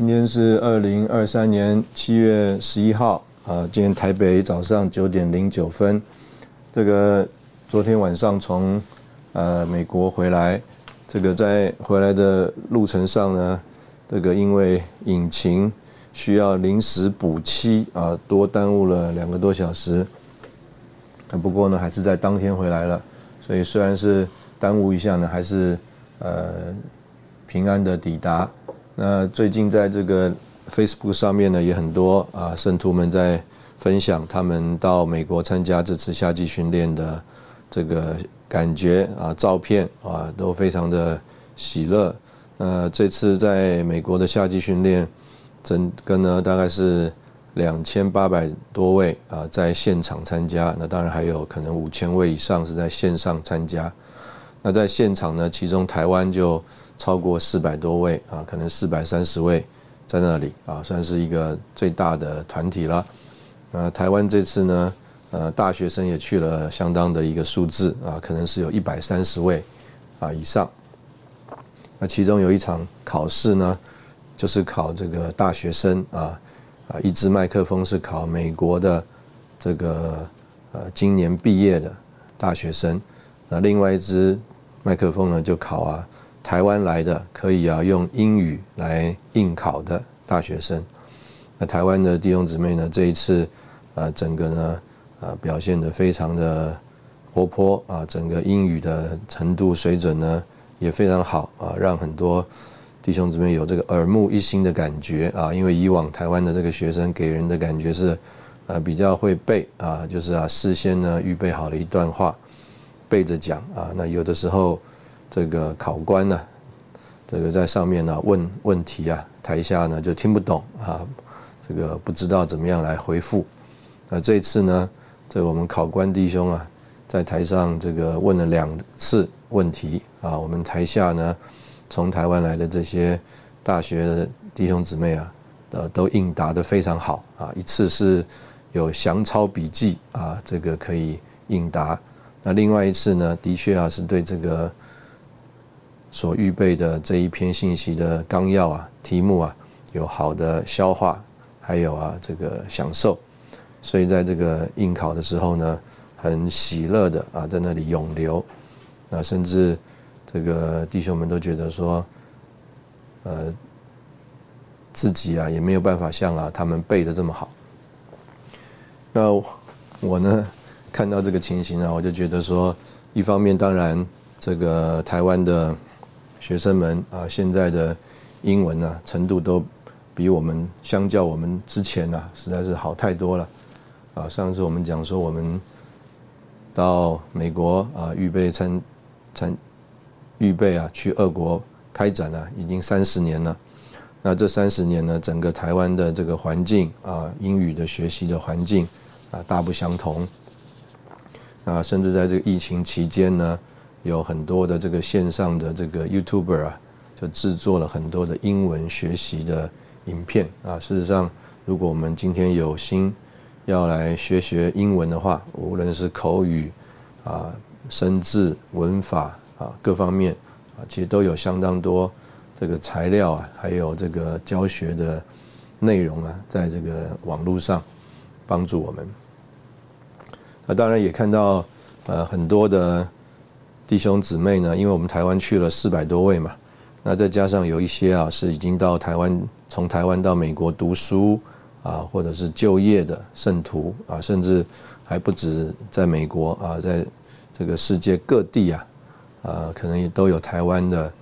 今天是二零二三年七月十一号啊，今天台北早上九点零九分，这个昨天晚上从呃美国回来，这个在回来的路程上呢，这个因为引擎需要临时补漆啊，多耽误了两个多小时。不过呢，还是在当天回来了，所以虽然是耽误一下呢，还是呃平安的抵达。那最近在这个 Facebook 上面呢，也很多啊圣徒们在分享他们到美国参加这次夏季训练的这个感觉啊，照片啊都非常的喜乐。那这次在美国的夏季训练，整个呢大概是两千八百多位啊在现场参加，那当然还有可能五千位以上是在线上参加。那在现场呢，其中台湾就。超过四百多位啊，可能四百三十位在那里啊，算是一个最大的团体了。呃，台湾这次呢，呃，大学生也去了相当的一个数字啊，可能是有一百三十位啊以上。那其中有一场考试呢，就是考这个大学生啊啊，一支麦克风是考美国的这个呃今年毕业的大学生，那另外一支麦克风呢就考啊。台湾来的可以啊，用英语来应考的大学生。那台湾的弟兄姊妹呢，这一次呃，整个呢呃，表现的非常的活泼啊，整个英语的程度水准呢也非常好啊，让很多弟兄姊妹有这个耳目一新的感觉啊。因为以往台湾的这个学生给人的感觉是呃比较会背啊，就是啊事先呢预备好了一段话背着讲啊，那有的时候。这个考官呢，这个在上面呢问问题啊，台下呢就听不懂啊，这个不知道怎么样来回复。那这次呢，这我们考官弟兄啊，在台上这个问了两次问题啊，我们台下呢，从台湾来的这些大学的弟兄姊妹啊，呃，都应答的非常好啊。一次是有详抄笔记啊，这个可以应答。那另外一次呢，的确啊，是对这个。所预备的这一篇信息的纲要啊，题目啊，有好的消化，还有啊这个享受，所以在这个应考的时候呢，很喜乐的啊在那里涌流，啊甚至这个弟兄们都觉得说，呃自己啊也没有办法像啊他们背的这么好。那我呢看到这个情形啊，我就觉得说，一方面当然这个台湾的。学生们啊，现在的英文呢程度都比我们相较我们之前呢，实在是好太多了。啊，上次我们讲说我们到美国啊，预备参参预备啊，去俄国开展了，已经三十年了。那这三十年呢，整个台湾的这个环境啊，英语的学习的环境啊，大不相同。啊，甚至在这个疫情期间呢。有很多的这个线上的这个 YouTuber 啊，就制作了很多的英文学习的影片啊。事实上，如果我们今天有心要来学学英文的话，无论是口语啊、生字、文法啊各方面啊，其实都有相当多这个材料啊，还有这个教学的内容啊，在这个网络上帮助我们。那当然也看到呃很多的。弟兄姊妹呢？因为我们台湾去了四百多位嘛，那再加上有一些啊是已经到台湾，从台湾到美国读书啊，或者是就业的圣徒啊，甚至还不止在美国啊，在这个世界各地啊，啊，可能也都有台湾的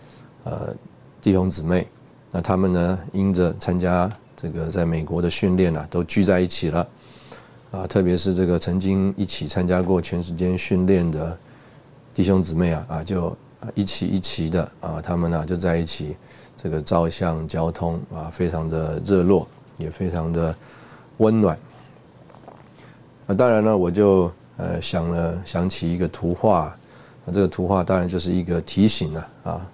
呃弟兄姊妹。那他们呢，因着参加这个在美国的训练啊，都聚在一起了啊，特别是这个曾经一起参加过全时间训练的弟兄姊妹啊，啊就。一起一起的啊，他们呢就在一起，这个照相交通啊，非常的热络，也非常的温暖。那当然呢，我就呃想了想起一个图画，那这个图画当然就是一个提醒了啊，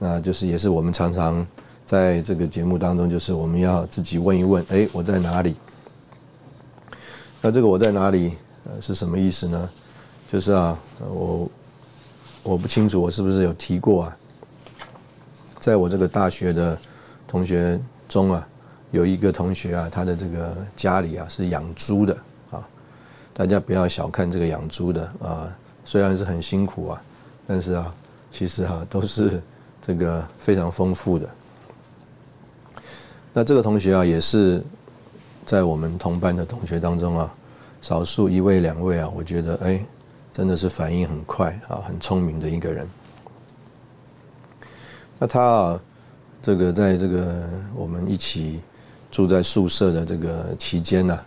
那就是也是我们常常在这个节目当中，就是我们要自己问一问，哎，我在哪里？那这个我在哪里？呃，是什么意思呢？就是啊，我。我不清楚我是不是有提过啊，在我这个大学的同学中啊，有一个同学啊，他的这个家里啊是养猪的啊，大家不要小看这个养猪的啊，虽然是很辛苦啊，但是啊，其实啊都是这个非常丰富的。那这个同学啊，也是在我们同班的同学当中啊，少数一位两位啊，我觉得哎。真的是反应很快啊，很聪明的一个人。那他啊，这个在这个我们一起住在宿舍的这个期间呢，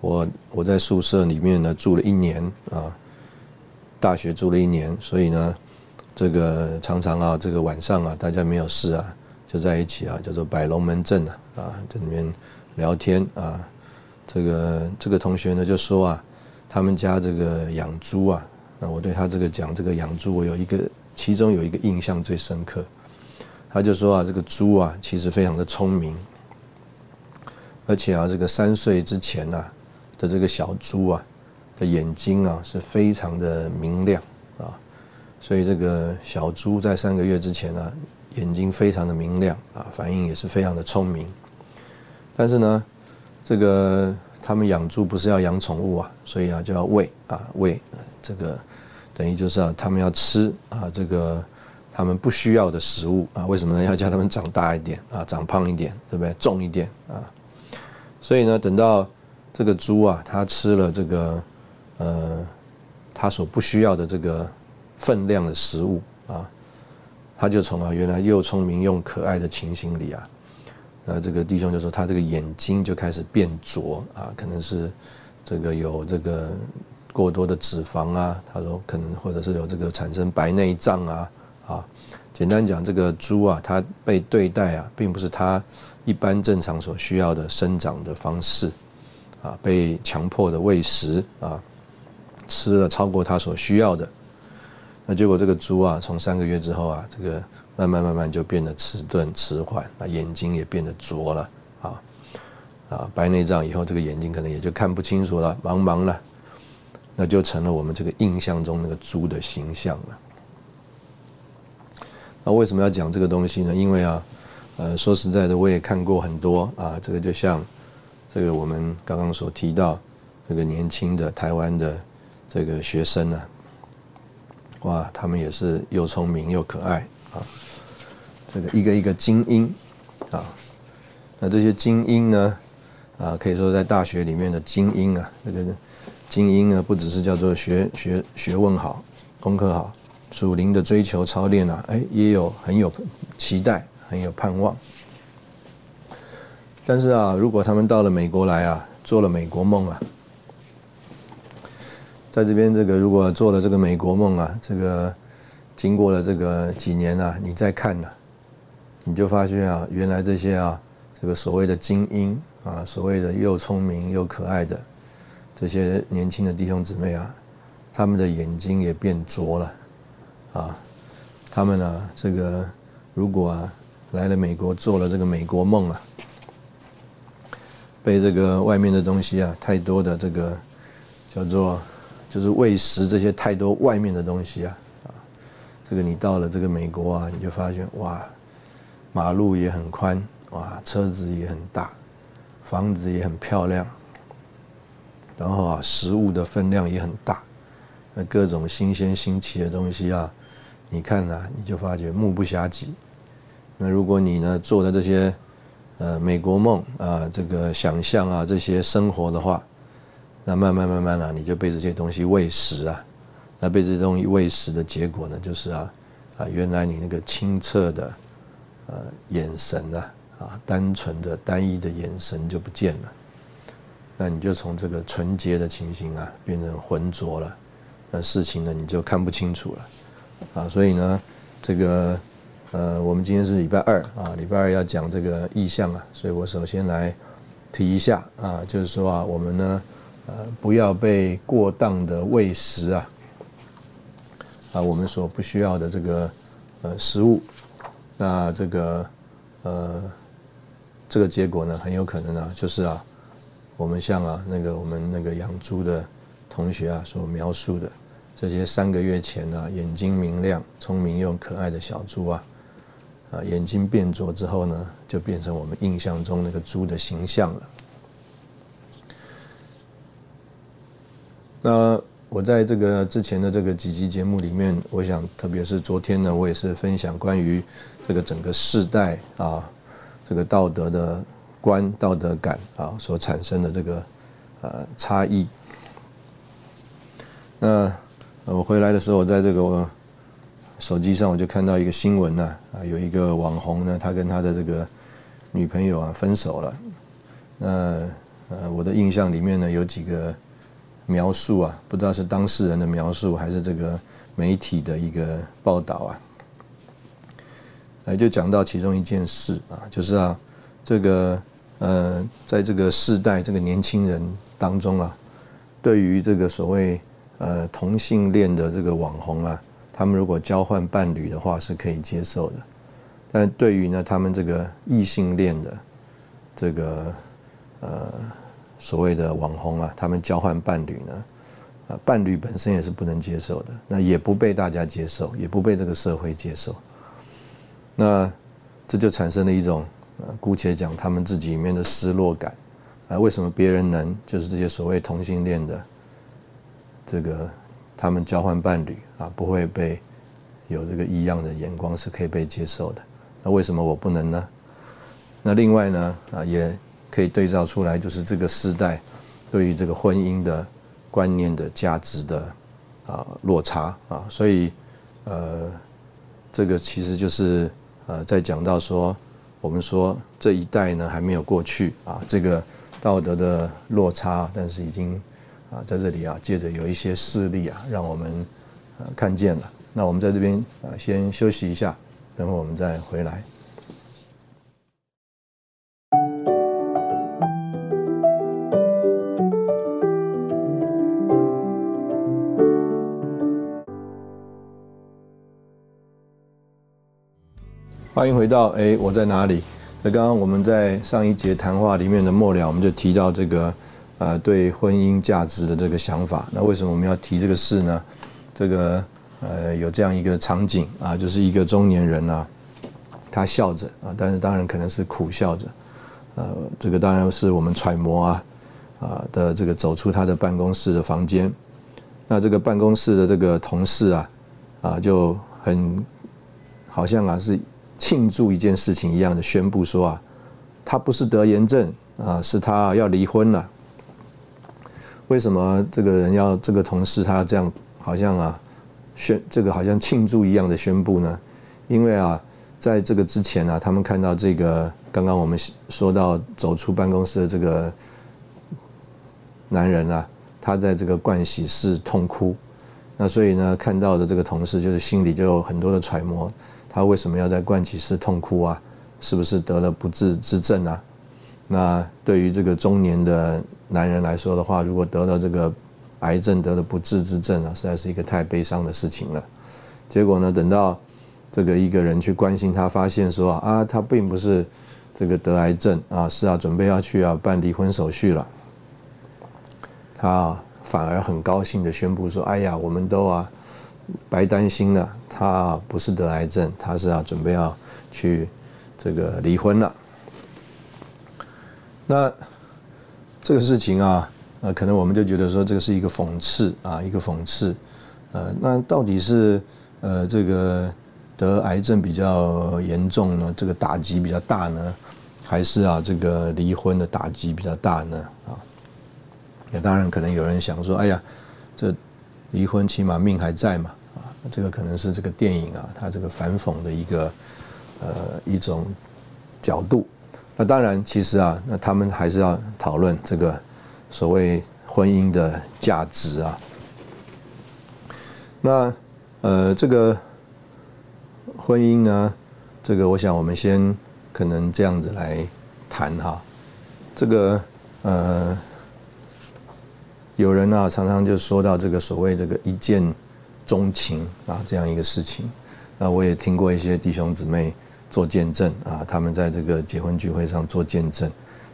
我我在宿舍里面呢住了一年啊，大学住了一年，所以呢，这个常常啊，这个晚上啊，大家没有事啊，就在一起啊，叫做摆龙门阵啊，啊，在里面聊天啊，这个这个同学呢就说啊。他们家这个养猪啊，那我对他这个讲这个养猪，我有一个其中有一个印象最深刻。他就说啊，这个猪啊，其实非常的聪明，而且啊，这个三岁之前呐的这个小猪啊的眼睛啊是非常的明亮啊，所以这个小猪在三个月之前呢，眼睛非常的明亮啊，反应也是非常的聪明。但是呢，这个。他们养猪不是要养宠物啊，所以啊就要喂啊喂，这个等于就是啊他们要吃啊这个他们不需要的食物啊，为什么呢？要叫他们长大一点啊，长胖一点，对不对？重一点啊，所以呢，等到这个猪啊，它吃了这个呃它所不需要的这个分量的食物啊，它就从啊原来又聪明又可爱的情形里啊。那这个弟兄就说，他这个眼睛就开始变浊啊，可能是这个有这个过多的脂肪啊。他说可能或者是有这个产生白内障啊啊。简单讲，这个猪啊，它被对待啊，并不是它一般正常所需要的生长的方式啊，被强迫的喂食啊，吃了超过它所需要的。那结果这个猪啊，从三个月之后啊，这个。慢慢慢慢就变得迟钝迟缓，那眼睛也变得浊了啊啊，白内障以后，这个眼睛可能也就看不清楚了，茫茫了，那就成了我们这个印象中那个猪的形象了。那为什么要讲这个东西呢？因为啊，呃，说实在的，我也看过很多啊，这个就像这个我们刚刚所提到这个年轻的台湾的这个学生呢，哇，他们也是又聪明又可爱啊。这个一个一个精英，啊，那这些精英呢，啊，可以说在大学里面的精英啊，这个精英呢，不只是叫做学学学问好、功课好，属灵的追求操练啊，哎，也有很有期待、很有盼望。但是啊，如果他们到了美国来啊，做了美国梦啊，在这边这个如果做了这个美国梦啊，这个经过了这个几年啊，你再看呢？你就发现啊，原来这些啊，这个所谓的精英啊，所谓的又聪明又可爱的这些年轻的弟兄姊妹啊，他们的眼睛也变浊了啊。他们呢，这个如果啊来了美国做了这个美国梦啊，被这个外面的东西啊，太多的这个叫做就是喂食这些太多外面的东西啊，这个你到了这个美国啊，你就发现哇。马路也很宽，哇，车子也很大，房子也很漂亮，然后啊，食物的分量也很大，那各种新鲜新奇的东西啊，你看呐，你就发觉目不暇接，那如果你呢做的这些呃美国梦啊，这个想象啊这些生活的话，那慢慢慢慢啊，你就被这些东西喂食啊。那被这些东西喂食的结果呢，就是啊啊，原来你那个清澈的呃眼神啊啊，单纯的单一的眼神就不见了。那你就从这个纯洁的情形啊，变成浑浊了。那事情呢，你就看不清楚了，啊，所以呢，这个，呃，我们今天是礼拜二啊，礼拜二要讲这个意象啊，所以我首先来提一下啊，就是说啊，我们呢，呃，不要被过当的喂食啊，啊，我们所不需要的这个呃食物，那这个呃，这个结果呢，很有可能啊，就是啊，我们像啊那个我们那个养猪的同学啊所描述的。这些三个月前呢，眼睛明亮、聪明又可爱的小猪啊，啊，眼睛变浊之后呢，就变成我们印象中那个猪的形象了。那我在这个之前的这个几集节目里面，我想，特别是昨天呢，我也是分享关于这个整个世代啊，这个道德的观、道德感啊所产生的这个呃差异。那我回来的时候，在这个手机上我就看到一个新闻呢，啊，有一个网红呢，他跟他的这个女朋友啊分手了。那呃，我的印象里面呢，有几个描述啊，不知道是当事人的描述还是这个媒体的一个报道啊。来就讲到其中一件事啊，就是啊，这个呃，在这个世代这个年轻人当中啊，对于这个所谓。呃，同性恋的这个网红啊，他们如果交换伴侣的话是可以接受的，但对于呢，他们这个异性恋的这个呃所谓的网红啊，他们交换伴侣呢，啊，伴侣本身也是不能接受的，那也不被大家接受，也不被这个社会接受，那这就产生了一种，呃，姑且讲他们自己里面的失落感，啊，为什么别人能，就是这些所谓同性恋的。这个他们交换伴侣啊，不会被有这个异样的眼光是可以被接受的。那为什么我不能呢？那另外呢啊，也可以对照出来，就是这个时代对于这个婚姻的观念的价值的啊落差啊，所以呃，这个其实就是呃在讲到说，我们说这一代呢还没有过去啊，这个道德的落差，但是已经。啊，在这里啊，借着有一些事例啊，让我们呃看见了。那我们在这边啊，先休息一下，等会我们再回来。欢迎回到哎，我在哪里？那刚刚我们在上一节谈话里面的末了，我们就提到这个。呃，对婚姻价值的这个想法，那为什么我们要提这个事呢？这个呃，有这样一个场景啊，就是一个中年人啊，他笑着啊，但是当然可能是苦笑着，呃，这个当然是我们揣摩啊啊的这个走出他的办公室的房间，那这个办公室的这个同事啊啊就很好像啊是庆祝一件事情一样的宣布说啊，他不是得炎症啊，是他要离婚了。为什么这个人要这个同事他这样好像啊宣这个好像庆祝一样的宣布呢？因为啊，在这个之前啊，他们看到这个刚刚我们说到走出办公室的这个男人啊，他在这个盥洗室痛哭，那所以呢，看到的这个同事就是心里就有很多的揣摩，他为什么要在盥洗室痛哭啊？是不是得了不治之症啊？那对于这个中年的。男人来说的话，如果得了这个癌症，得了不治之症啊，实在是一个太悲伤的事情了。结果呢，等到这个一个人去关心他，发现说啊，他并不是这个得癌症啊，是啊，准备要去啊办离婚手续了。他反而很高兴的宣布说：“哎呀，我们都啊白担心了，他不是得癌症，他是啊准备要去这个离婚了。”那。这个事情啊，呃，可能我们就觉得说这个是一个讽刺啊，一个讽刺，呃，那到底是呃这个得癌症比较严重呢？这个打击比较大呢？还是啊这个离婚的打击比较大呢？啊，那当然可能有人想说，哎呀，这离婚起码命还在嘛，这个可能是这个电影啊它这个反讽的一个呃一种角度。那当然，其实啊，那他们还是要讨论这个所谓婚姻的价值啊。那呃，这个婚姻呢，这个我想我们先可能这样子来谈哈。这个呃，有人啊常常就说到这个所谓这个一见钟情啊这样一个事情。那我也听过一些弟兄姊妹。做见证啊，他们在这个结婚聚会上做见证，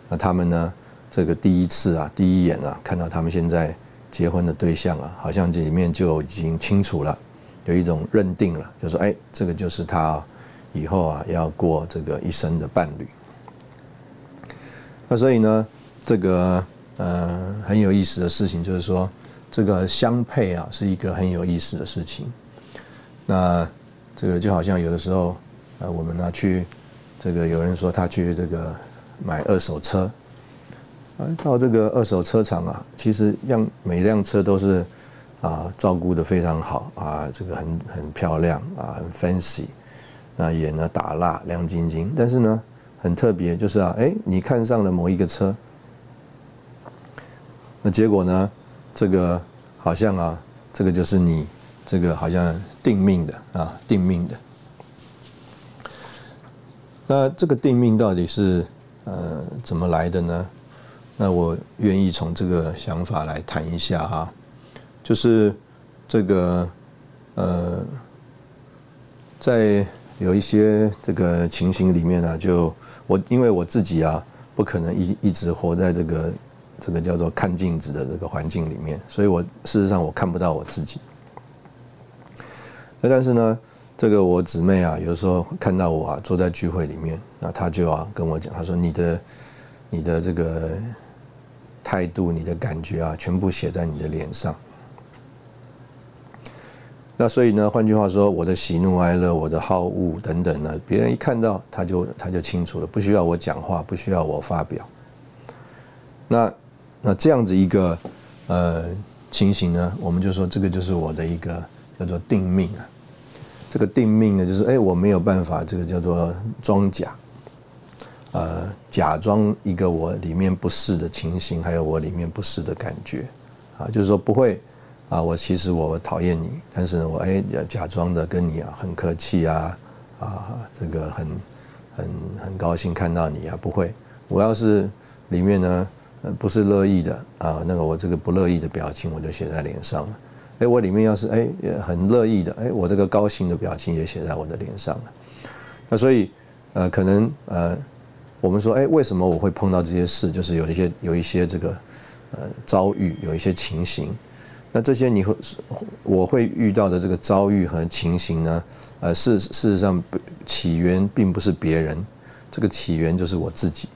那他们呢，这个第一次啊，第一眼啊，看到他们现在结婚的对象啊，好像这里面就已经清楚了，有一种认定了，就说哎，这个就是他以后啊要过这个一生的伴侣。那所以呢，这个呃很有意思的事情就是说，这个相配啊是一个很有意思的事情。那这个就好像有的时候。呃，我们呢去，这个有人说他去这个买二手车，啊，到这个二手车厂啊，其实辆每辆车都是啊照顾的非常好啊，这个很很漂亮啊，很 fancy，那也呢打蜡亮晶晶，但是呢很特别，就是啊，哎，你看上了某一个车，那结果呢，这个好像啊，这个就是你这个好像定命的啊，定命的。那这个定命到底是呃怎么来的呢？那我愿意从这个想法来谈一下哈，就是这个呃，在有一些这个情形里面呢，就我因为我自己啊，不可能一一直活在这个这个叫做看镜子的这个环境里面，所以我事实上我看不到我自己。那但是呢？这个我姊妹啊，有时候看到我啊，坐在聚会里面，那她就要跟我讲，她说：“你的，你的这个态度，你的感觉啊，全部写在你的脸上。”那所以呢，换句话说，我的喜怒哀乐，我的好恶等等呢，别人一看到，他就他就清楚了，不需要我讲话，不需要我发表。那那这样子一个呃情形呢，我们就说这个就是我的一个叫做定命啊。这个定命呢，就是哎，我没有办法，这个叫做装假，呃，假装一个我里面不是的情形，还有我里面不是的感觉，啊，就是说不会啊，我其实我讨厌你，但是，我哎假装的跟你啊很客气啊，啊，这个很很很高兴看到你啊，不会，我要是里面呢不是乐意的啊，那个我这个不乐意的表情我就写在脸上了。哎，我里面要是哎很乐意的，哎，我这个高兴的表情也写在我的脸上了。那所以，呃，可能呃，我们说，哎，为什么我会碰到这些事？就是有一些有一些这个呃遭遇，有一些情形。那这些你会我会遇到的这个遭遇和情形呢？呃，事事实上起源并不是别人，这个起源就是我自己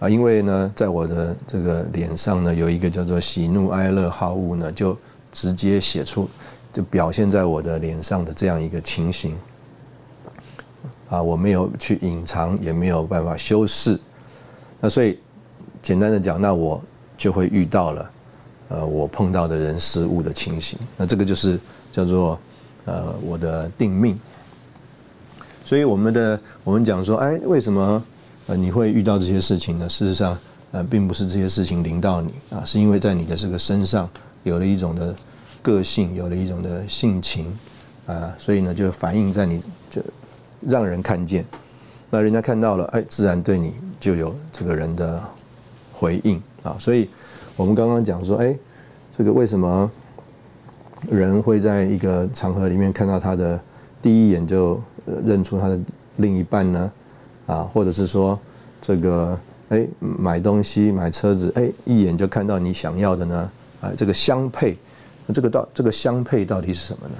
啊。因为呢，在我的这个脸上呢，有一个叫做喜怒哀乐好恶呢，就直接写出，就表现在我的脸上的这样一个情形，啊，我没有去隐藏，也没有办法修饰，那所以简单的讲，那我就会遇到了，呃，我碰到的人事物的情形，那这个就是叫做呃我的定命。所以我们的我们讲说，哎，为什么你会遇到这些事情呢？事实上，呃，并不是这些事情临到你啊，是因为在你的这个身上。有了一种的个性，有了一种的性情，啊，所以呢，就反映在你，就让人看见，那人家看到了，哎，自然对你就有这个人的回应啊。所以，我们刚刚讲说，哎，这个为什么人会在一个场合里面看到他的第一眼就认出他的另一半呢？啊，或者是说，这个哎，买东西买车子，哎，一眼就看到你想要的呢？啊，这个相配，那这个到这个相配到底是什么呢？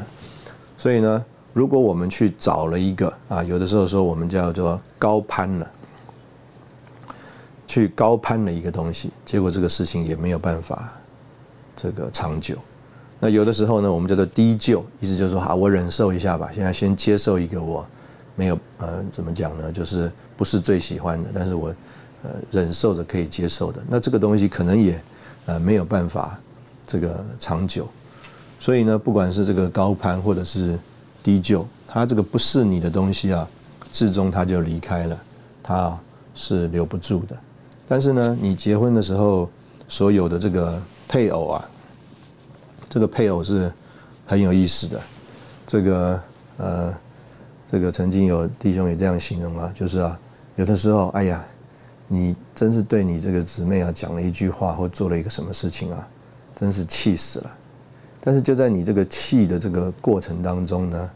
所以呢，如果我们去找了一个啊，有的时候说我们叫做高攀了，去高攀了一个东西，结果这个事情也没有办法这个长久。那有的时候呢，我们叫做低就，意思就是说好，我忍受一下吧，现在先接受一个我没有呃怎么讲呢，就是不是最喜欢的，但是我呃忍受着可以接受的。那这个东西可能也呃没有办法这个长久。所以呢，不管是这个高攀或者是低就，它这个不是你的东西啊，至终它就离开了，它是留不住的。但是呢，你结婚的时候所有的这个配偶啊，这个配偶是很有意思的。这个呃，这个曾经有弟兄也这样形容啊，就是啊，有的时候，哎呀，你真是对你这个姊妹啊讲了一句话或做了一个什么事情啊，真是气死了。但是就在你这个气的这个过程当中呢，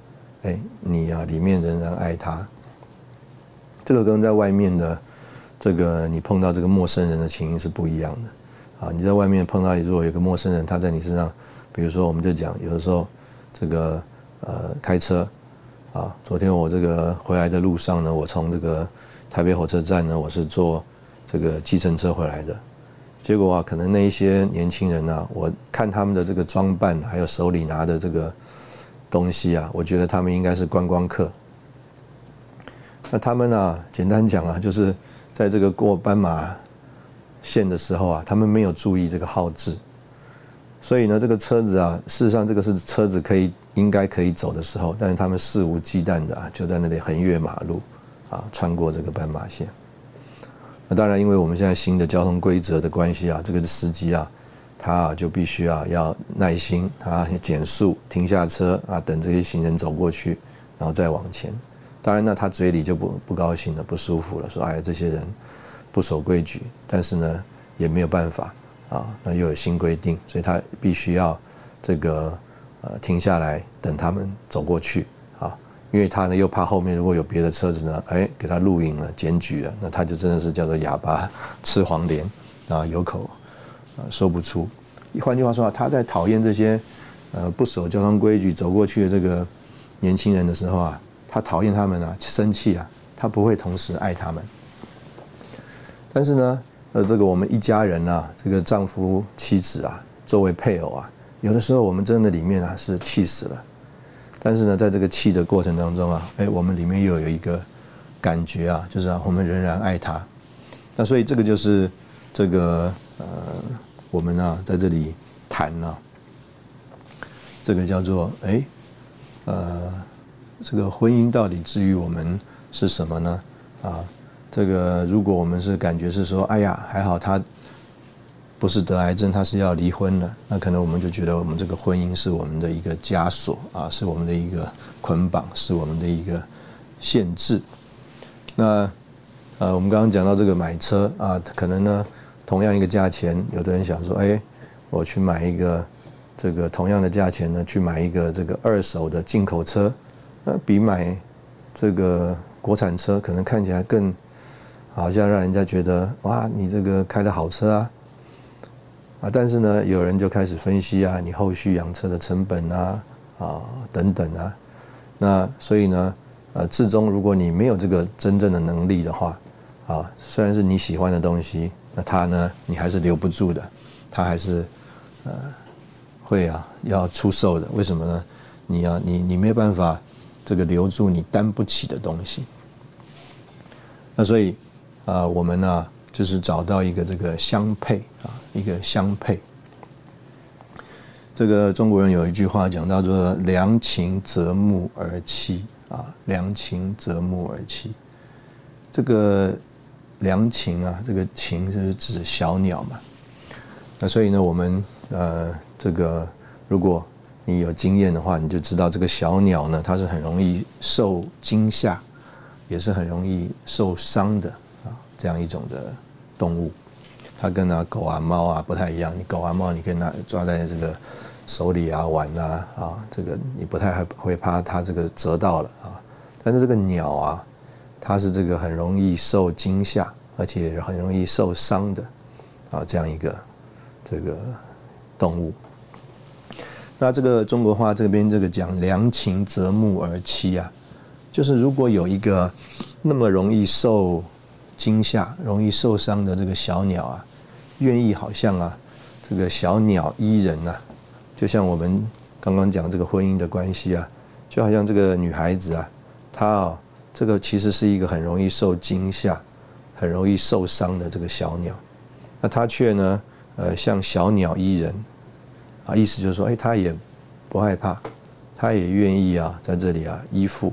哎，你啊里面仍然爱他。这个跟在外面的这个你碰到这个陌生人的情形是不一样的。啊，你在外面碰到如果有个陌生人，他在你身上，比如说我们就讲有的时候这个呃开车啊，昨天我这个回来的路上呢，我从这个台北火车站呢，我是坐这个计程车回来的。结果啊，可能那一些年轻人呢，我看他们的这个装扮，还有手里拿的这个东西啊，我觉得他们应该是观光客。那他们呢，简单讲啊，就是在这个过斑马线的时候啊，他们没有注意这个号志，所以呢，这个车子啊，事实上这个是车子可以应该可以走的时候，但是他们肆无忌惮的就在那里横越马路，啊，穿过这个斑马线。那当然，因为我们现在新的交通规则的关系啊，这个司机啊，他啊就必须啊要耐心，他减速停下车啊，等这些行人走过去，然后再往前。当然，那他嘴里就不不高兴了，不舒服了，说：“哎，这些人不守规矩。”但是呢，也没有办法啊，那又有新规定，所以他必须要这个呃停下来等他们走过去啊。因为他呢又怕后面如果有别的车子呢，哎，给他录影了、检举了，那他就真的是叫做哑巴吃黄连啊，有口啊说不出。换句话说啊，他在讨厌这些呃不守交通规矩走过去的这个年轻人的时候啊，他讨厌他们啊，生气啊，他不会同时爱他们。但是呢，呃，这个我们一家人啊，这个丈夫、妻子啊，作为配偶啊，有的时候我们真的里面啊是气死了。但是呢，在这个气的过程当中啊，哎，我们里面又有一个感觉啊，就是啊，我们仍然爱他。那所以这个就是这个呃，我们啊在这里谈呢，这个叫做哎，呃，这个婚姻到底至于我们是什么呢？啊，这个如果我们是感觉是说，哎呀，还好他。不是得癌症，他是要离婚了。那可能我们就觉得我们这个婚姻是我们的一个枷锁啊，是我们的一个捆绑，是我们的一个限制。那呃，我们刚刚讲到这个买车啊，可能呢，同样一个价钱，有的人想说，哎，我去买一个这个同样的价钱呢，去买一个这个二手的进口车，那比买这个国产车可能看起来更好像让人家觉得哇，你这个开的好车啊。啊，但是呢，有人就开始分析啊，你后续养车的成本啊，啊等等啊，那所以呢，呃，至终如果你没有这个真正的能力的话，啊，虽然是你喜欢的东西，那它呢，你还是留不住的，它还是呃会啊要出售的。为什么呢？你要你你没办法这个留住你担不起的东西。那所以啊，我们呢。就是找到一个这个相配啊，一个相配。这个中国人有一句话讲到说：“良禽择木而栖啊，良禽择木而栖。”这个良禽啊，这个禽就是指小鸟嘛。那所以呢，我们呃，这个如果你有经验的话，你就知道这个小鸟呢，它是很容易受惊吓，也是很容易受伤的，这样一种的。动物，它跟啊狗啊猫啊不太一样。你狗啊猫，你可以拿抓在这个手里啊玩啊啊，这个你不太会怕它这个折到了啊。但是这个鸟啊，它是这个很容易受惊吓，而且很容易受伤的啊，这样一个这个动物。那这个中国话这边这个讲良禽择木而栖啊，就是如果有一个那么容易受。惊吓、容易受伤的这个小鸟啊，愿意好像啊，这个小鸟依人呐，就像我们刚刚讲这个婚姻的关系啊，就好像这个女孩子啊，她啊，这个其实是一个很容易受惊吓、很容易受伤的这个小鸟，那她却呢，呃，像小鸟依人，啊，意思就是说，哎，她也不害怕，她也愿意啊，在这里啊依附。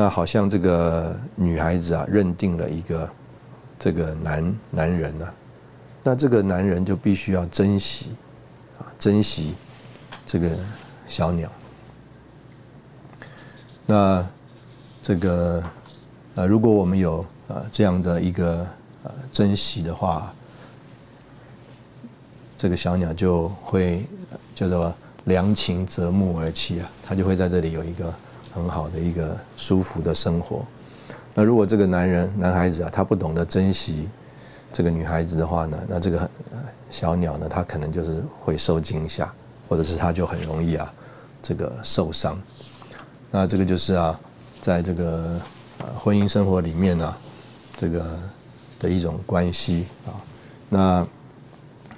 那好像这个女孩子啊，认定了一个这个男男人呢，那这个男人就必须要珍惜啊，珍惜这个小鸟。那这个呃，如果我们有啊这样的一个呃珍惜的话，这个小鸟就会叫做良禽择木而栖啊，它就会在这里有一个。很好的一个舒服的生活。那如果这个男人、男孩子啊，他不懂得珍惜这个女孩子的话呢，那这个小鸟呢，他可能就是会受惊吓，或者是他就很容易啊，这个受伤。那这个就是啊，在这个婚姻生活里面呢，这个的一种关系啊。那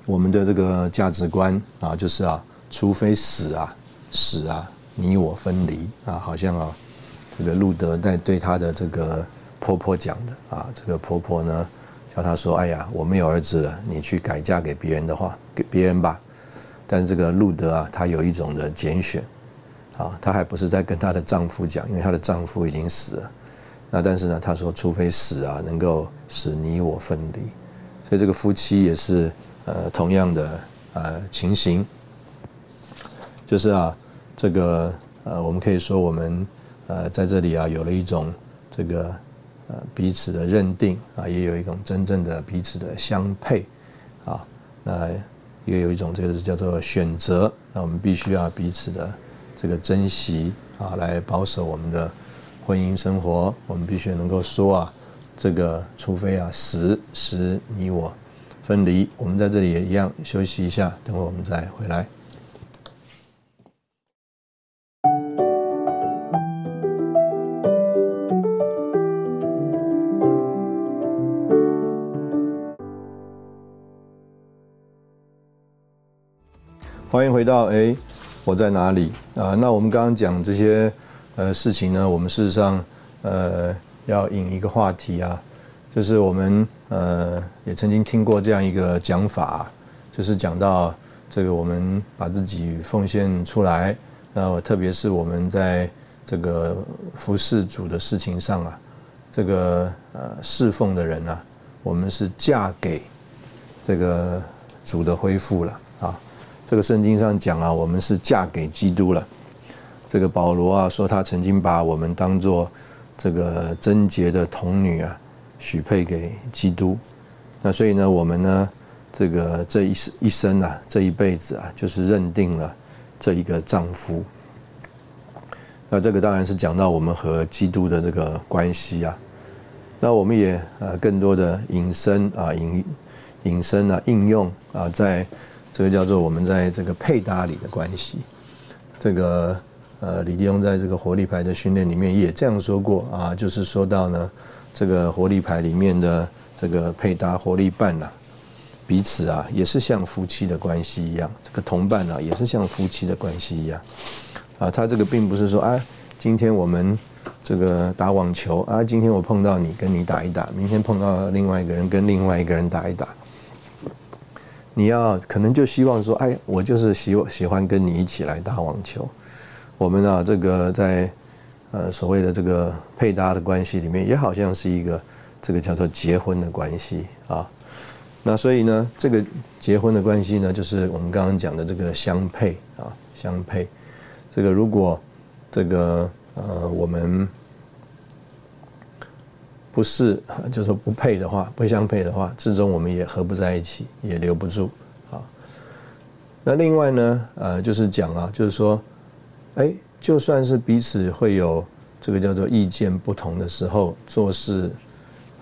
我们的这个价值观啊，就是啊，除非死啊，死啊。你我分离啊，好像啊，这个路德在对他的这个婆婆讲的啊，这个婆婆呢叫他说：“哎呀，我没有儿子了，你去改嫁给别人的话，给别人吧。”但是这个路德啊，她有一种的拣选啊，她还不是在跟她的丈夫讲，因为她的丈夫已经死了。那但是呢，她说：“除非死啊，能够使你我分离。”所以这个夫妻也是呃同样的呃情形，就是啊。这个呃，我们可以说我们呃在这里啊有了一种这个呃彼此的认定啊，也有一种真正的彼此的相配啊，那也有一种这个是叫做选择，那我们必须要彼此的这个珍惜啊，来保守我们的婚姻生活。我们必须能够说啊，这个除非啊死使你我分离，我们在这里也一样休息一下，等会我们再回来。欢迎回到哎，我在哪里啊？那我们刚刚讲这些呃事情呢，我们事实上呃要引一个话题啊，就是我们呃也曾经听过这样一个讲法，就是讲到这个我们把自己奉献出来，那特别是我们在这个服侍主的事情上啊，这个呃侍奉的人啊，我们是嫁给这个主的恢复了啊。这个圣经上讲啊，我们是嫁给基督了。这个保罗啊说，他曾经把我们当做这个贞洁的童女啊，许配给基督。那所以呢，我们呢，这个这一一生啊，这一辈子啊，就是认定了这一个丈夫。那这个当然是讲到我们和基督的这个关系啊。那我们也呃更多的引申啊引引申啊应用啊在。这个叫做我们在这个配搭里的关系。这个呃，李立勇在这个活力牌的训练里面也这样说过啊，就是说到呢，这个活力牌里面的这个配搭活力伴呐，彼此啊也是像夫妻的关系一样，这个同伴啊也是像夫妻的关系一样啊。他这个并不是说啊，今天我们这个打网球啊，今天我碰到你跟你打一打，明天碰到另外一个人跟另外一个人打一打。你要可能就希望说，哎，我就是喜喜欢跟你一起来打网球。我们啊，这个在呃所谓的这个配搭的关系里面，也好像是一个这个叫做结婚的关系啊。那所以呢，这个结婚的关系呢，就是我们刚刚讲的这个相配啊，相配。这个如果这个呃我们。不是，就是说不配的话，不相配的话，最终我们也合不在一起，也留不住啊。那另外呢，呃，就是讲啊，就是说，哎，就算是彼此会有这个叫做意见不同的时候，做事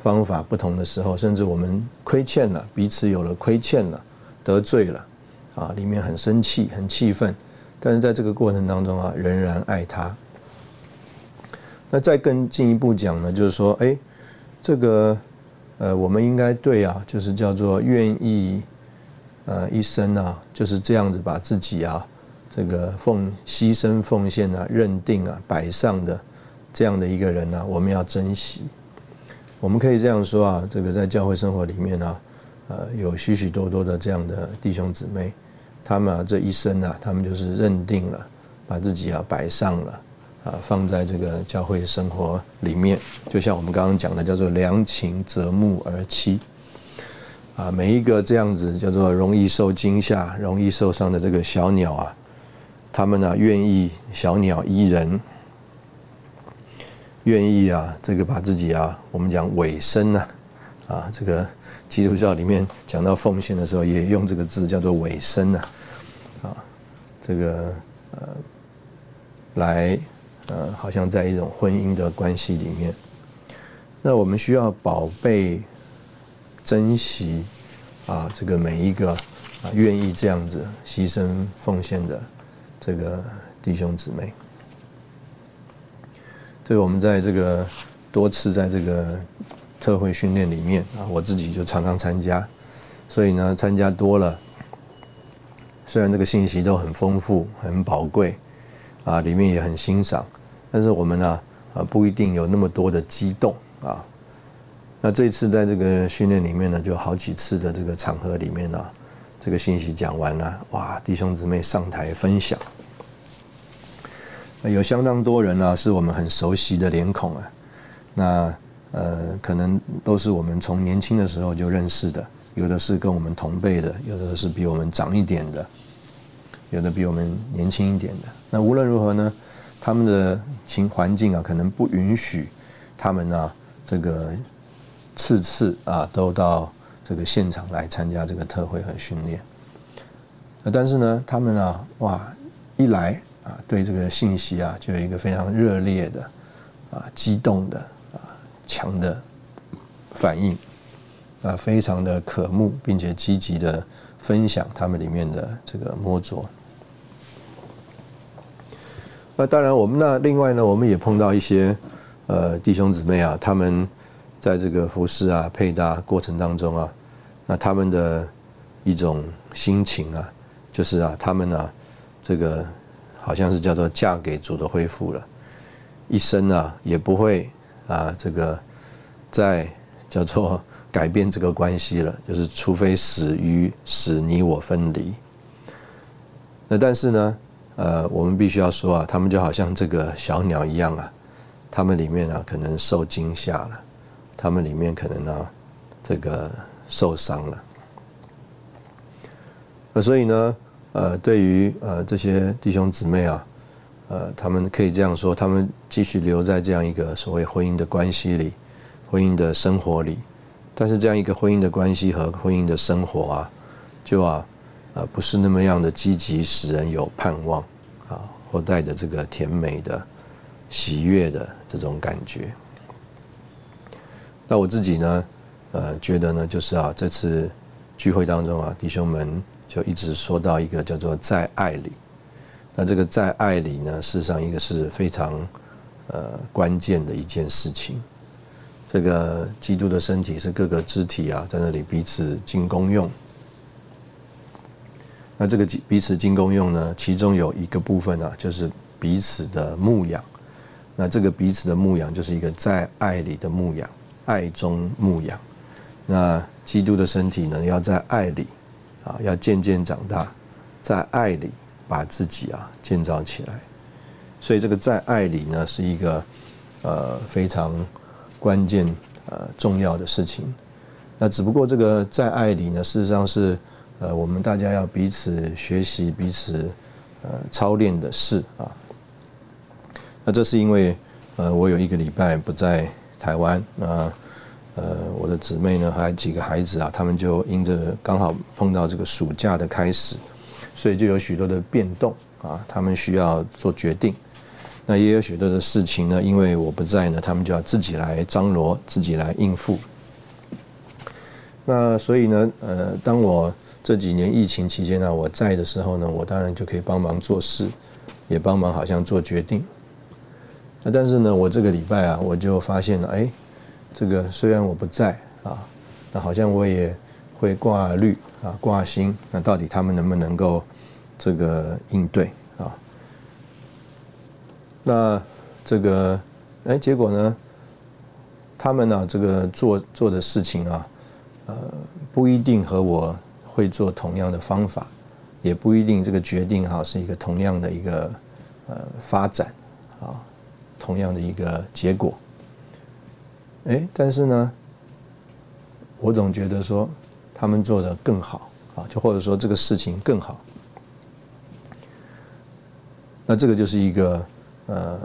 方法不同的时候，甚至我们亏欠了彼此，有了亏欠了，得罪了啊，里面很生气，很气愤，但是在这个过程当中啊，仍然爱他。那再更进一步讲呢，就是说，哎。这个，呃，我们应该对啊，就是叫做愿意呃一生啊就是这样子把自己啊这个奉牺牲奉献啊认定啊摆上的这样的一个人呢，我们要珍惜。我们可以这样说啊，这个在教会生活里面呢，呃，有许许多多的这样的弟兄姊妹，他们啊这一生啊，他们就是认定了，把自己啊摆上了。啊，放在这个教会生活里面，就像我们刚刚讲的，叫做良禽择木而栖。啊，每一个这样子叫做容易受惊吓、容易受伤的这个小鸟啊，他们呢愿意小鸟依人，愿意啊，这个把自己啊，我们讲委身呐，啊，这个基督教里面讲到奉献的时候，也用这个字叫做委身呐，啊，这个呃，来。呃，好像在一种婚姻的关系里面，那我们需要宝贝、珍惜啊，这个每一个啊愿意这样子牺牲奉献的这个弟兄姊妹。所以我们在这个多次在这个特会训练里面啊，我自己就常常参加，所以呢，参加多了，虽然这个信息都很丰富、很宝贵啊，里面也很欣赏。但是我们呢，啊，不一定有那么多的激动啊。那这次在这个训练里面呢，就好几次的这个场合里面呢，这个信息讲完了，哇，弟兄姊妹上台分享，有相当多人呢，是我们很熟悉的脸孔啊。那呃，可能都是我们从年轻的时候就认识的，有的是跟我们同辈的，有的是比我们长一点的，有的比我们年轻一点的。那无论如何呢？他们的情环境啊，可能不允许他们呢，这个次次啊都到这个现场来参加这个特会和训练。但是呢，他们啊，哇，一来啊，对这个信息啊，就有一个非常热烈的啊、激动的啊、强的反应啊，非常的渴慕，并且积极的分享他们里面的这个摸着。那当然，我们那另外呢，我们也碰到一些呃弟兄姊妹啊，他们在这个服饰啊、配搭过程当中啊，那他们的一种心情啊，就是啊，他们呢，这个好像是叫做嫁给主的恢复了，一生啊也不会啊这个再叫做改变这个关系了，就是除非死于使你我分离。那但是呢？呃，我们必须要说啊，他们就好像这个小鸟一样啊，他们里面啊可能受惊吓了，他们里面可能呢这个受伤了。那所以呢，呃，对于呃这些弟兄姊妹啊，呃，他们可以这样说，他们继续留在这样一个所谓婚姻的关系里，婚姻的生活里，但是这样一个婚姻的关系和婚姻的生活啊，就啊。呃，不是那么样的积极，使人有盼望，啊，或带着这个甜美的、喜悦的这种感觉。那我自己呢，呃，觉得呢，就是啊，这次聚会当中啊，弟兄们就一直说到一个叫做在爱里。那这个在爱里呢，事实上一个是非常呃关键的一件事情。这个基督的身体是各个肢体啊，在那里彼此进功用。那这个彼此进攻用呢？其中有一个部分呢，就是彼此的牧养。那这个彼此的牧养，就是一个在爱里的牧养，爱中牧养。那基督的身体呢，要在爱里啊，要渐渐长大，在爱里把自己啊建造起来。所以这个在爱里呢，是一个呃非常关键呃重要的事情。那只不过这个在爱里呢，事实上是。呃，我们大家要彼此学习、彼此呃操练的事啊。那这是因为呃，我有一个礼拜不在台湾，那呃，我的姊妹呢，还有几个孩子啊，他们就因着刚好碰到这个暑假的开始，所以就有许多的变动啊，他们需要做决定。那也有许多的事情呢，因为我不在呢，他们就要自己来张罗，自己来应付。那所以呢，呃，当我这几年疫情期间呢，我在的时候呢，我当然就可以帮忙做事，也帮忙好像做决定。那但是呢，我这个礼拜啊，我就发现了，哎，这个虽然我不在啊，那好像我也会挂虑啊挂心，那到底他们能不能够这个应对啊？那这个哎，结果呢？他们呢，这个做做的事情啊，呃，不一定和我会做同样的方法，也不一定这个决定哈是一个同样的一个呃发展啊，同样的一个结果。哎，但是呢，我总觉得说他们做的更好啊，就或者说这个事情更好。那这个就是一个呃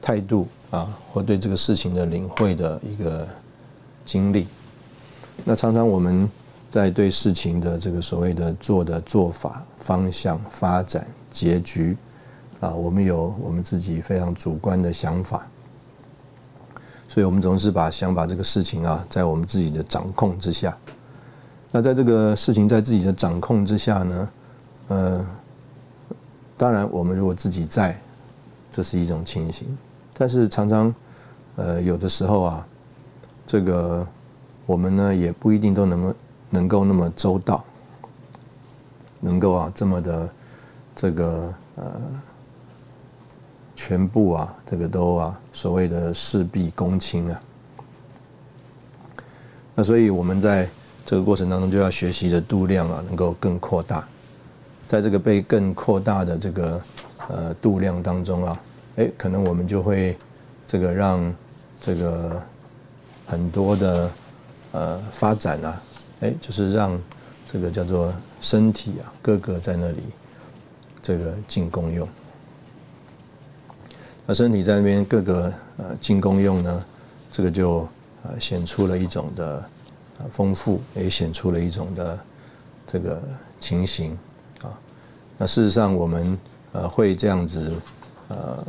态度。啊，或对这个事情的领会的一个经历。那常常我们在对事情的这个所谓的做的做法、方向、发展、结局，啊，我们有我们自己非常主观的想法，所以我们总是把想把这个事情啊，在我们自己的掌控之下。那在这个事情在自己的掌控之下呢，呃，当然我们如果自己在，这是一种情形。但是常常，呃，有的时候啊，这个我们呢也不一定都能够能够那么周到，能够啊这么的这个呃全部啊这个都啊所谓的事必躬亲啊。那所以我们在这个过程当中就要学习的度量啊能够更扩大，在这个被更扩大的这个呃度量当中啊。哎，可能我们就会这个让这个很多的呃发展啊，哎，就是让这个叫做身体啊，各个在那里这个进功用。那身体在那边各个呃进功用呢，这个就呃显出了一种的丰富，也显出了一种的这个情形啊。那事实上，我们呃会这样子呃。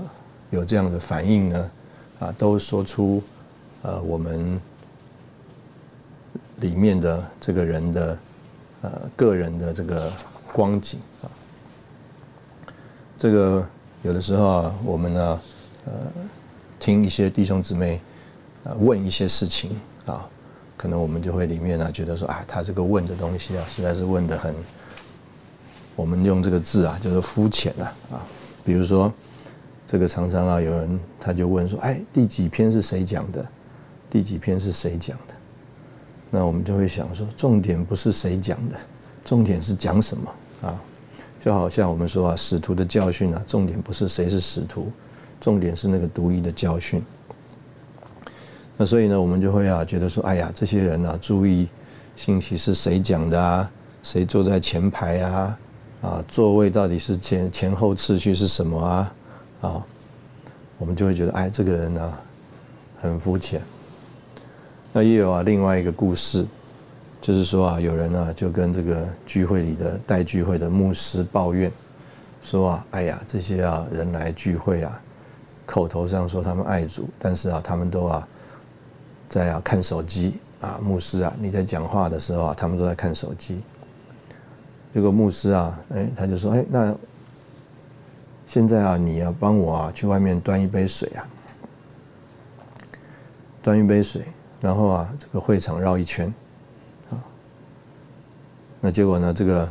有这样的反应呢，啊，都说出，呃，我们里面的这个人的，呃，个人的这个光景啊。这个有的时候啊，我们呢，呃，听一些弟兄姊妹，呃，问一些事情啊，可能我们就会里面呢觉得说，啊，他这个问的东西啊，实在是问的很，我们用这个字啊，就是肤浅了啊，比如说。这个常常啊，有人他就问说：“哎，第几篇是谁讲的？第几篇是谁讲的？”那我们就会想说，重点不是谁讲的，重点是讲什么啊？就好像我们说啊，使徒的教训啊，重点不是谁是使徒，重点是那个独一的教训。那所以呢，我们就会啊，觉得说：“哎呀，这些人啊，注意信息是谁讲的啊？谁坐在前排啊？啊，座位到底是前前后次序是什么啊？”啊，我们就会觉得，哎，这个人呢，很肤浅。那也有啊，另外一个故事，就是说啊，有人呢就跟这个聚会里的带聚会的牧师抱怨，说啊，哎呀，这些啊人来聚会啊，口头上说他们爱主，但是啊，他们都啊在啊看手机啊，牧师啊，你在讲话的时候啊，他们都在看手机。这个牧师啊，哎，他就说，哎，那。现在啊，你要帮我啊，去外面端一杯水啊，端一杯水，然后啊，这个会场绕一圈，啊，那结果呢，这个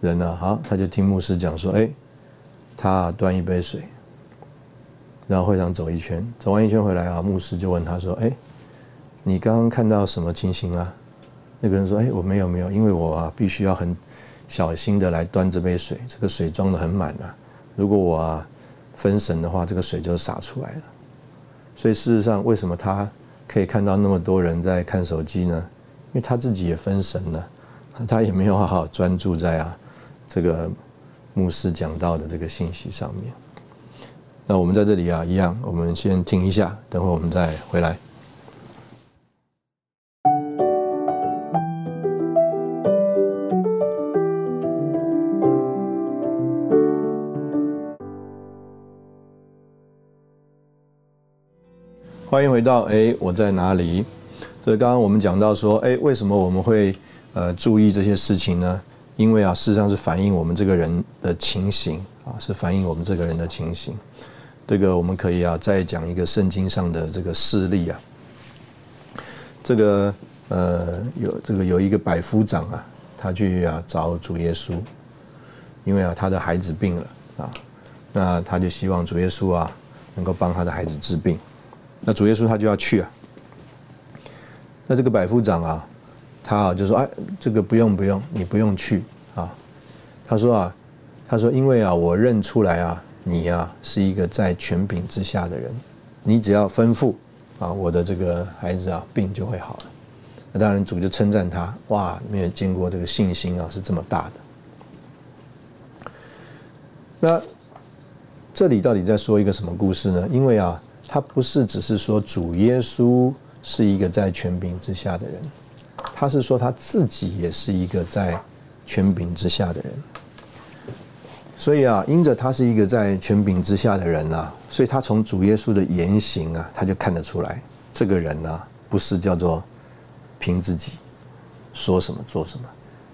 人呢，好，他就听牧师讲说，哎，他端一杯水，然后会场走一圈，走完一圈回来啊，牧师就问他说，哎，你刚刚看到什么情形啊？那个人说，哎，我没有没有，因为我啊，必须要很小心的来端这杯水，这个水装的很满啊。如果我啊分神的话，这个水就洒出来了。所以事实上，为什么他可以看到那么多人在看手机呢？因为他自己也分神了，他也没有好好专注在啊这个牧师讲到的这个信息上面。那我们在这里啊一样，我们先停一下，等会我们再回来。欢迎回到哎，我在哪里？所以刚刚我们讲到说，哎，为什么我们会呃注意这些事情呢？因为啊，事实上是反映我们这个人的情形啊，是反映我们这个人的情形。这个我们可以啊，再讲一个圣经上的这个事例啊。这个呃，有这个有一个百夫长啊，他去啊找主耶稣，因为啊他的孩子病了啊，那他就希望主耶稣啊能够帮他的孩子治病，那主耶稣他就要去啊，那这个百夫长啊，他啊就说哎，这个不用不用，你不用去啊，他说啊，他说因为啊我认出来啊你呀是一个在权柄之下的人，你只要吩咐啊我的这个孩子啊病就会好了。那当然，主就称赞他，哇，没有见过这个信心啊，是这么大的。那这里到底在说一个什么故事呢？因为啊，他不是只是说主耶稣是一个在权柄之下的人，他是说他自己也是一个在权柄之下的人。所以啊，因着他是一个在权柄之下的人呐，所以他从主耶稣的言行啊，他就看得出来，这个人呢，不是叫做。凭自己说什么做什么，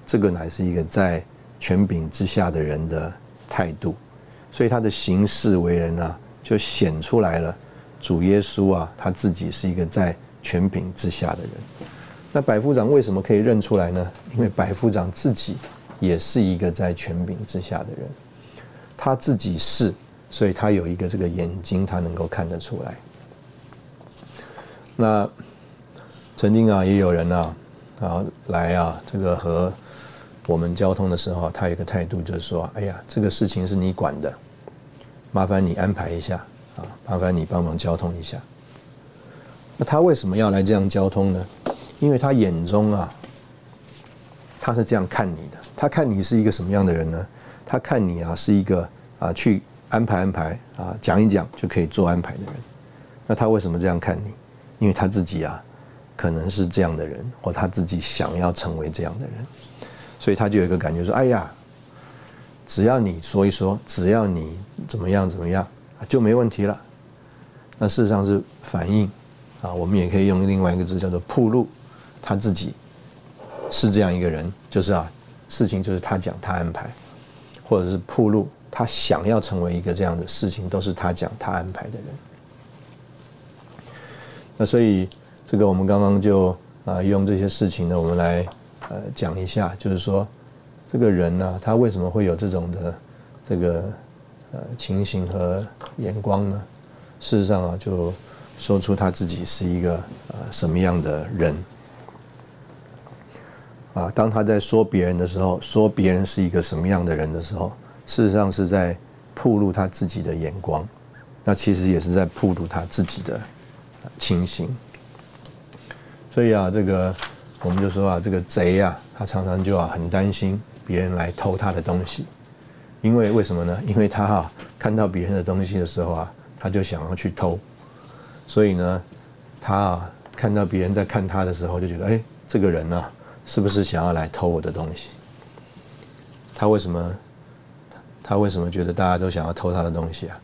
这个乃是一个在权柄之下的人的态度，所以他的行事为人啊，就显出来了。主耶稣啊，他自己是一个在权柄之下的人。那百夫长为什么可以认出来呢？因为百夫长自己也是一个在权柄之下的人，他自己是，所以他有一个这个眼睛，他能够看得出来。那。曾经啊，也有人啊，啊来啊，这个和我们交通的时候，他有个态度就是说：“哎呀，这个事情是你管的，麻烦你安排一下麻烦你帮忙交通一下。”那他为什么要来这样交通呢？因为他眼中啊，他是这样看你的，他看你是一个什么样的人呢？他看你啊，是一个啊去安排安排啊讲一讲就可以做安排的人。那他为什么这样看你？因为他自己啊。可能是这样的人，或他自己想要成为这样的人，所以他就有一个感觉说：“哎呀，只要你说一说，只要你怎么样怎么样，就没问题了。”那事实上是反应啊，我们也可以用另外一个字叫做“铺路”，他自己是这样一个人，就是啊，事情就是他讲他安排，或者是铺路，他想要成为一个这样的事情，都是他讲他安排的人。那所以。这个我们刚刚就啊用这些事情呢，我们来呃讲一下，就是说这个人呢，他为什么会有这种的这个呃情形和眼光呢？事实上啊，就说出他自己是一个呃什么样的人啊。当他在说别人的时候，说别人是一个什么样的人的时候，事实上是在铺露他自己的眼光，那其实也是在铺露他自己的情形。所以啊，这个我们就说啊，这个贼啊，他常常就啊很担心别人来偷他的东西，因为为什么呢？因为他哈看到别人的东西的时候啊，他就想要去偷，所以呢，他啊看到别人在看他的时候，就觉得哎，这个人呢是不是想要来偷我的东西？他为什么？他为什么觉得大家都想要偷他的东西啊？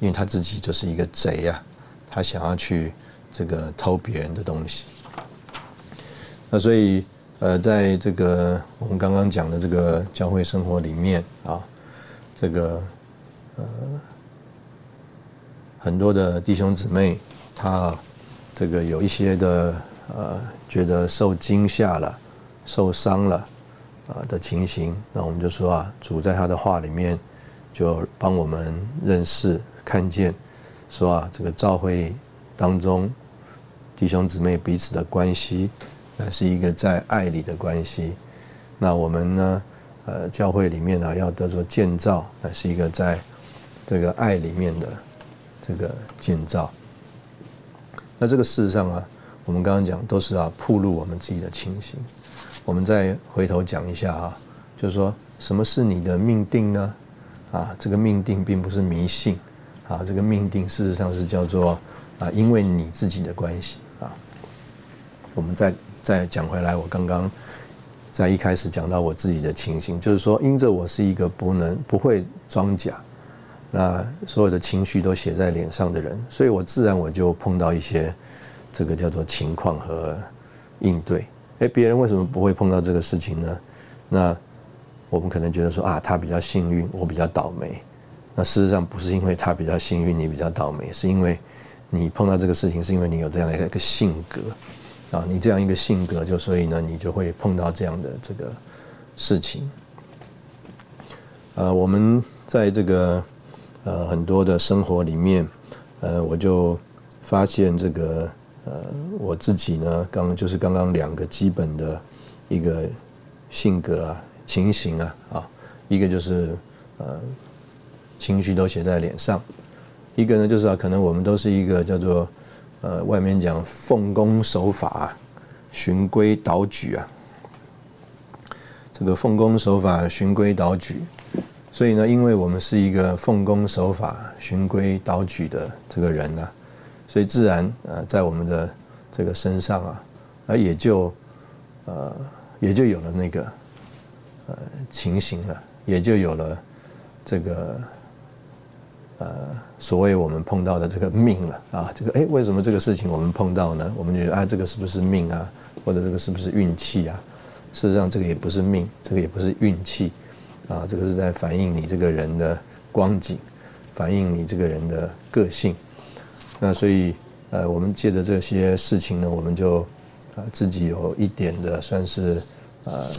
因为他自己就是一个贼啊，他想要去这个偷别人的东西。那所以，呃，在这个我们刚刚讲的这个教会生活里面啊，这个呃很多的弟兄姊妹，他这个有一些的呃觉得受惊吓了、受伤了啊的情形，那我们就说啊，主在他的话里面就帮我们认识、看见，说啊，这个教会当中弟兄姊妹彼此的关系。那是一个在爱里的关系，那我们呢？呃，教会里面呢要得做建造，那是一个在这个爱里面的这个建造。那这个事实上啊，我们刚刚讲都是啊，铺露我们自己的情形。我们再回头讲一下啊，就是说什么是你的命定呢？啊，这个命定并不是迷信啊，这个命定事实上是叫做啊，因为你自己的关系啊，我们再。再讲回来，我刚刚在一开始讲到我自己的情形，就是说，因着我是一个不能不会装假，那所有的情绪都写在脸上的人，所以我自然我就碰到一些这个叫做情况和应对。哎，别人为什么不会碰到这个事情呢？那我们可能觉得说啊，他比较幸运，我比较倒霉。那事实上不是因为他比较幸运，你比较倒霉，是因为你碰到这个事情，是因为你有这样的一个性格。啊，你这样一个性格，就所以呢，你就会碰到这样的这个事情。呃，我们在这个呃很多的生活里面，呃，我就发现这个呃我自己呢，刚就是刚刚两个基本的一个性格啊、情形啊啊，一个就是呃情绪都写在脸上，一个呢就是啊，可能我们都是一个叫做呃外面讲奉公守法、循规蹈矩啊，这个奉公守法、循规蹈矩。所以呢，因为我们是一个奉公守法、循规蹈矩的这个人呢，所以自然呃，在我们的这个身上啊，啊也就呃，也就有了那个呃情形了，也就有了这个呃所谓我们碰到的这个命了啊。这个哎，为什么这个事情我们碰到呢？我们觉得啊，这个是不是命啊？或者这个是不是运气啊？事实上，这个也不是命，这个也不是运气。啊，这个是在反映你这个人的光景，反映你这个人的个性。那所以，呃，我们借着这些事情呢，我们就啊自己有一点的算是呃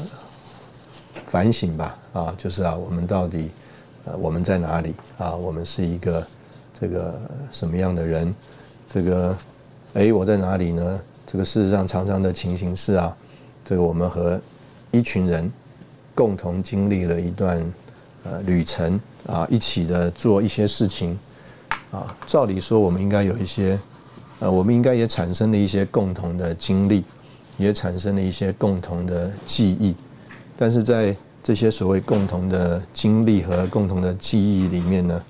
反省吧。啊，就是啊，我们到底呃我们在哪里啊？我们是一个这个什么样的人？这个哎，我在哪里呢？这个事实上常常的情形是啊，这个我们和一群人。共同经历了一段呃旅程啊，一起的做一些事情啊。照理说，我们应该有一些呃，我们应该也产生了一些共同的经历，也产生了一些共同的记忆。但是在这些所谓共同的经历和共同的记忆里面呢，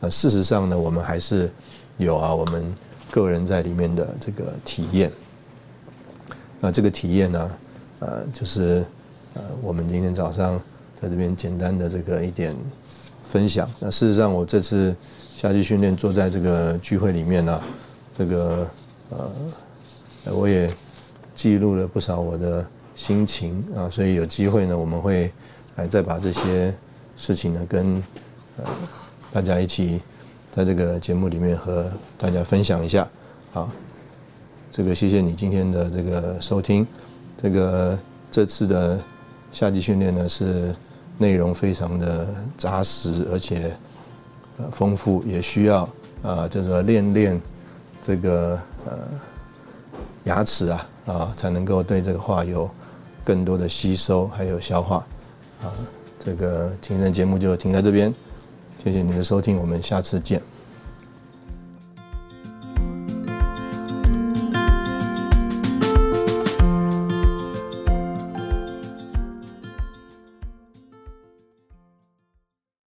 呃，事实上呢，我们还是有啊，我们个人在里面的这个体验。那这个体验呢，呃，就是。呃，我们今天早上在这边简单的这个一点分享。那事实上，我这次夏季训练坐在这个聚会里面呢，这个呃，我也记录了不少我的心情啊。所以有机会呢，我们会来再把这些事情呢，跟呃大家一起在这个节目里面和大家分享一下。好，这个谢谢你今天的这个收听。这个这次的。夏季训练呢是内容非常的扎实，而且丰富，也需要啊就是练练这个呃牙齿啊啊才能够对这个话有更多的吸收还有消化啊。这个今天的节目就停在这边，谢谢你的收听，我们下次见。